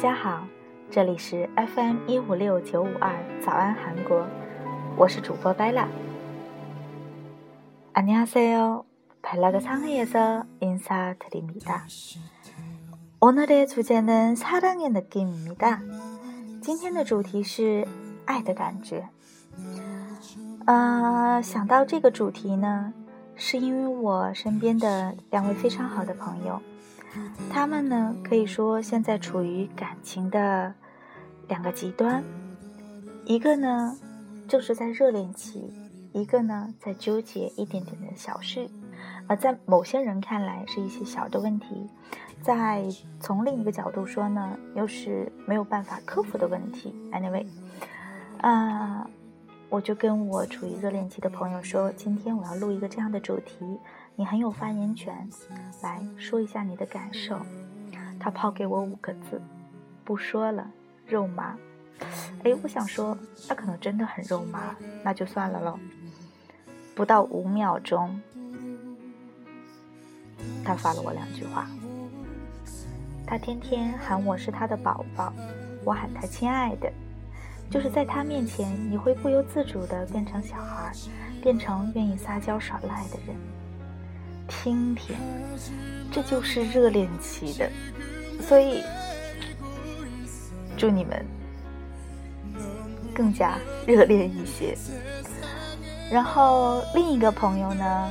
家好，这里是 FM 一五六九五二早安韩国，我是主播 Bella。안녕하세요， 발라가상해에서인사드립니다 오늘의주제는사랑의느낌입니다今天的主题是爱的感觉。呃，想到这个主题呢，是因为我身边的两位非常好的朋友。 他们呢，可以说现在处于感情的两个极端，一个呢正是在热恋期，一个呢在纠结一点点的小事，而在某些人看来是一些小的问题，在从另一个角度说呢，又是没有办法克服的问题。Anyway，啊，我就跟我处于热恋期的朋友说，今天我要录一个这样的主题。你很有发言权，来说一下你的感受。他抛给我五个字，不说了，肉麻。哎，我想说，他可能真的很肉麻，那就算了喽。不到五秒钟，他发了我两句话。他天天喊我是他的宝宝，我喊他亲爱的，就是在他面前，你会不由自主的变成小孩，变成愿意撒娇耍赖的人。听听，这就是热恋期的，所以祝你们更加热恋一些。然后另一个朋友呢，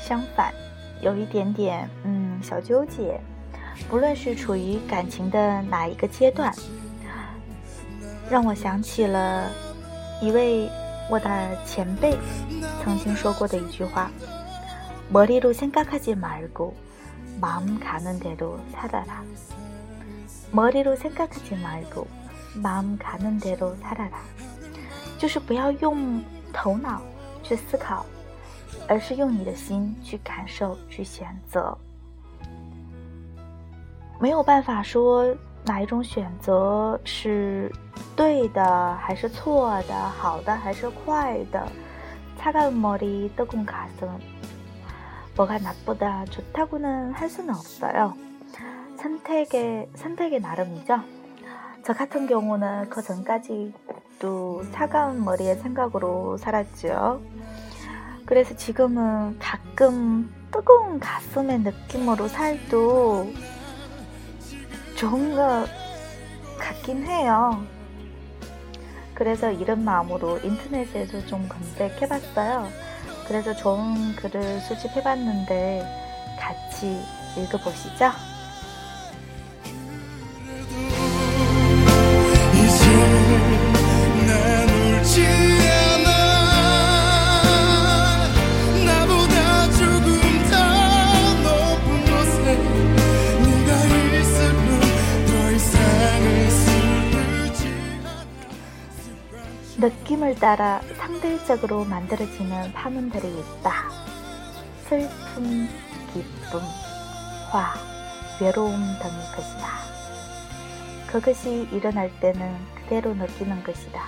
相反，有一点点嗯小纠结，不论是处于感情的哪一个阶段，让我想起了一位我的前辈曾经说过的一句话。 머리로생각하지말고마음가는대로살아라머리로생각하지말고마음가는대로살아라就是不要用头脑去思考，而是用你的心去感受、去选择。没有办法说哪一种选择是对的还是错的，好的还是坏的。차가운머리뜨거운가슴 뭐가 나쁘다, 좋다고는 할 수는 없어요. 선택의, 선택의 나름이죠. 저 같은 경우는 그 전까지도 차가운 머리의 생각으로 살았죠. 그래서 지금은 가끔 뜨거운 가슴의 느낌으로 살도 좋은 것 같긴 해요. 그래서 이런 마음으로 인터넷에도 좀 검색해봤어요. 그래서 좋은 글을 수집해봤는데 같이 읽어보시죠. 느낌을 따라 상대적으로 만들어지는 파문들이 있다. 슬픔, 기쁨, 화, 외로움 등의 것이다. 그것이 일어날 때는 그대로 느끼는 것이다.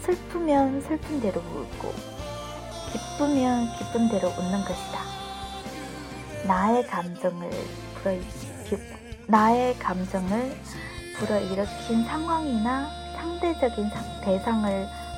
슬프면 슬픈 대로 울고, 기쁘면 기쁜 대로 웃는 것이다. 나의 감정을 불어 나의 감정을 불어일으킨 상황이나 상대적인 대상을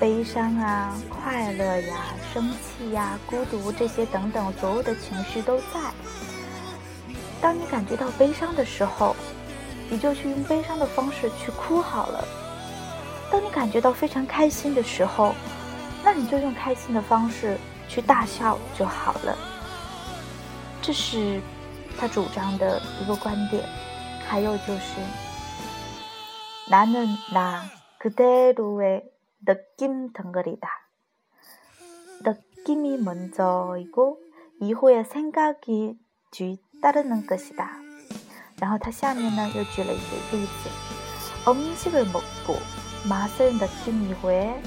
悲伤啊、快乐呀、生气呀、孤独这些等等，所有的情绪都在。当你感觉到悲伤的时候，你就去用悲伤的方式去哭好了；当你感觉到非常开心的时候，那你就用开心的方式去大笑就好了。这是他主张的一个观点。还有就是，男人나그대로의 느낌 덩어리다. 느낌이 먼저이고 이후에 생각이 뒤따르는 것이다. 然后他下面呢又举了一个例子，음식을 먹고 맛을 느낀 이후에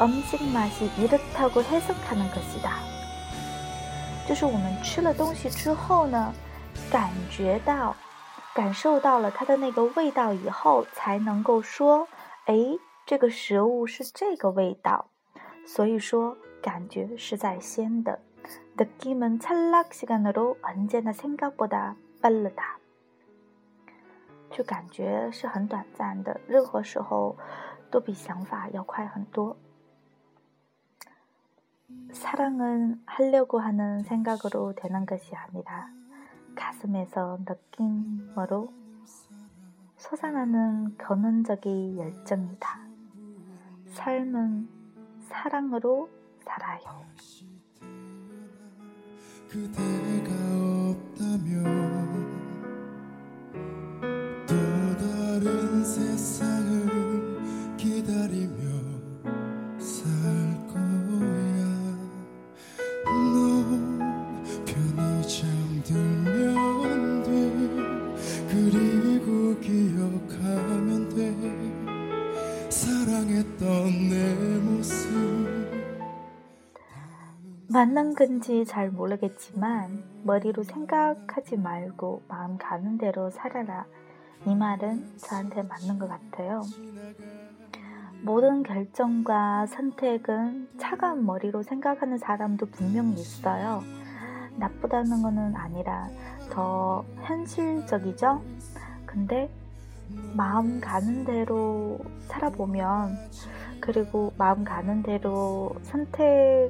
음식맛이이렇다고해석하는것이다就是我们吃了东西之后呢，感觉到、感受到了它的那个味道以后，才能够说，哎， 这个食物是这个味道。所以说，感觉是在先的。느낌은찰나시간으로언제나생각보다빨르 다。 就感觉是很短暂的，任何时候都比想法要快很多。사랑은하려고하는생각으로되는것이아니다 가슴에서느낌으로솟아나는 근원적인열정이다 삶은 사랑으로 살아요. 그대가 없다면 또 다른 세상 맞는 건지 잘 모르겠지만 머리로 생각하지 말고 마음 가는 대로 살아라. 이 말은 저한테 맞는 것 같아요. 모든 결정과 선택은 차가운 머리로 생각하는 사람도 분명히 있어요. 나쁘다는 것은 아니라 더 현실적이죠? 근데 마음 가는 대로 살아보면 그리고 마음 가는 대로 선택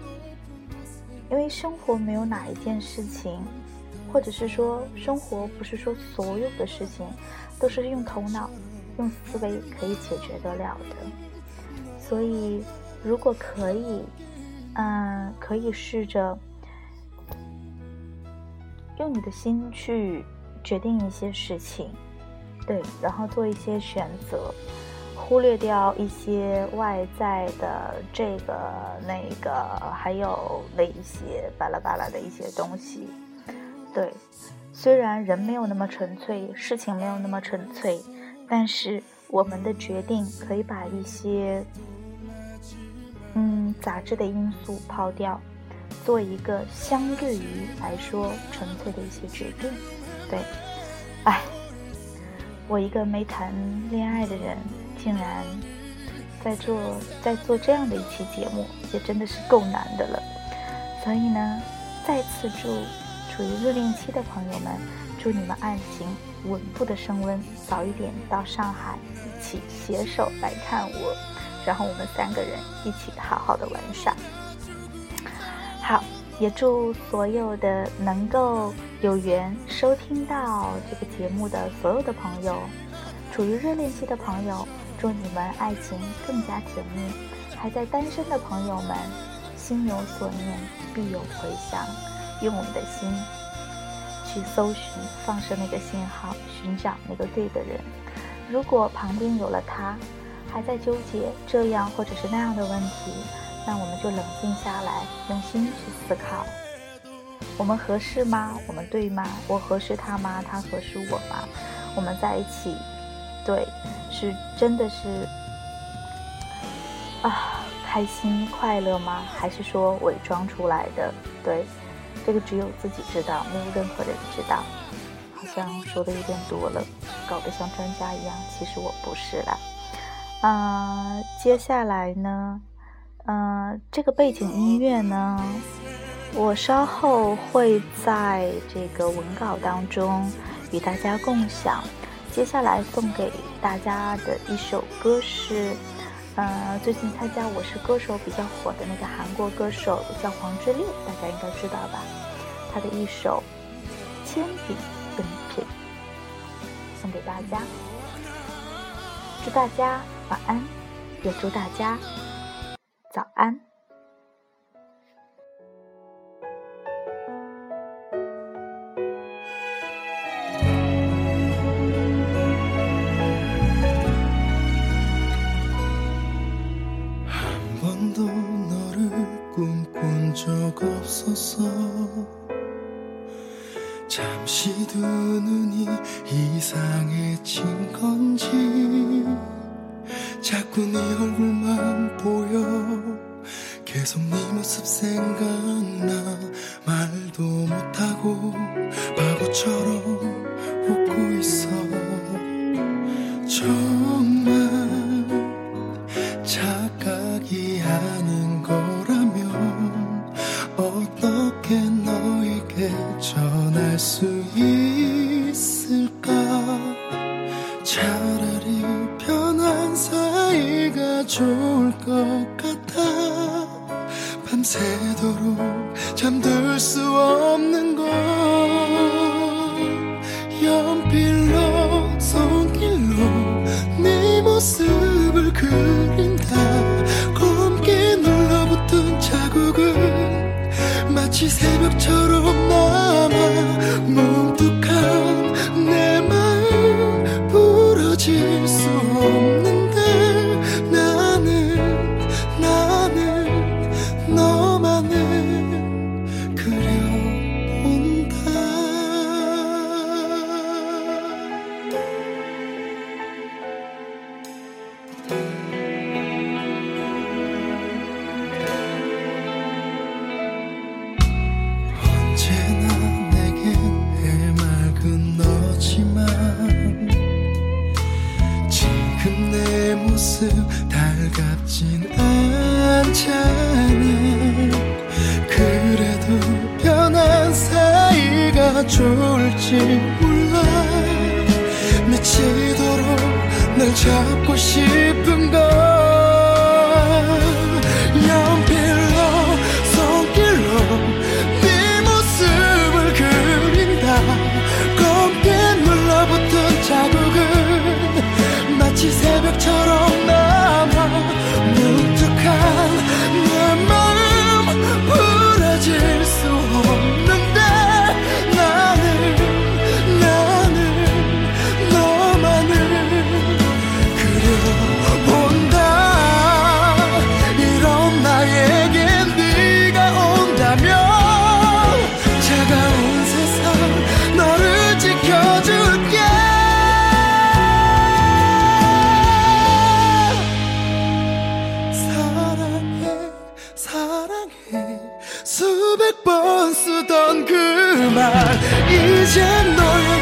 因为生活没有哪一件事情，或者是说生活不是说所有的事情都是用头脑、用思维可以解决得了的。所以，如果可以，嗯，可以试着用你的心去决定一些事情，对，然后做一些选择。忽略掉一些外在的这个那个，还有那一些巴拉巴拉的一些东西。对，虽然人没有那么纯粹，事情没有那么纯粹，但是我们的决定可以把一些嗯杂质的因素抛掉，做一个相对于来说纯粹的一些决定。对，哎，我一个没谈恋爱的人。竟然在做在做这样的一期节目，也真的是够难的了。所以呢，再次祝处于热恋期的朋友们，祝你们爱情稳步的升温，早一点到上海一起携手来看我，然后我们三个人一起好好的玩耍。好，也祝所有的能够有缘收听到这个节目的所有的朋友，处于热恋期的朋友。祝你们爱情更加甜蜜，还在单身的朋友们，心有所念必有回响。用我们的心去搜寻，放射那个信号，寻找那个对的人。如果旁边有了他，还在纠结这样或者是那样的问题，那我们就冷静下来，用心去思考：我们合适吗？我们对吗？我合适他吗？他合适我吗？我们在一起。对，是真的是啊，开心快乐吗？还是说伪装出来的？对，这个只有自己知道，没有任何人知道。好像说的有点多了，搞得像专家一样。其实我不是啦。啊，接下来呢，嗯，这个背景音乐呢，我稍后会在这个文稿当中与大家共享。接下来送给大家的一首歌是，呃，最近参加《我是歌手》比较火的那个韩国歌手叫黄致列，大家应该知道吧？他的一首《铅笔本品》送给大家，祝大家晚安，也祝大家早安。 두 눈이 이상해진 건지. 자꾸 네 얼굴만 보여. 계속 네 모습 생각나. 말도 못하고 바보처럼 웃고 있어. 저 어떻게 너에게 전할 수 있을까? 차라리 편한 사이가 좋을 것 같아. 밤새도록 잠들 수 없는 걸 연필로 손길로 네 모습을 그린 새벽처럼 남아 뭉툭한 내 마음 부러질 수 없는데 나는 나는 너만을 그려본다. thank you 할지 몰라. 미치도록 널 잡고 싶은 걸. 수백 번 쓰던 그 말 이제 너의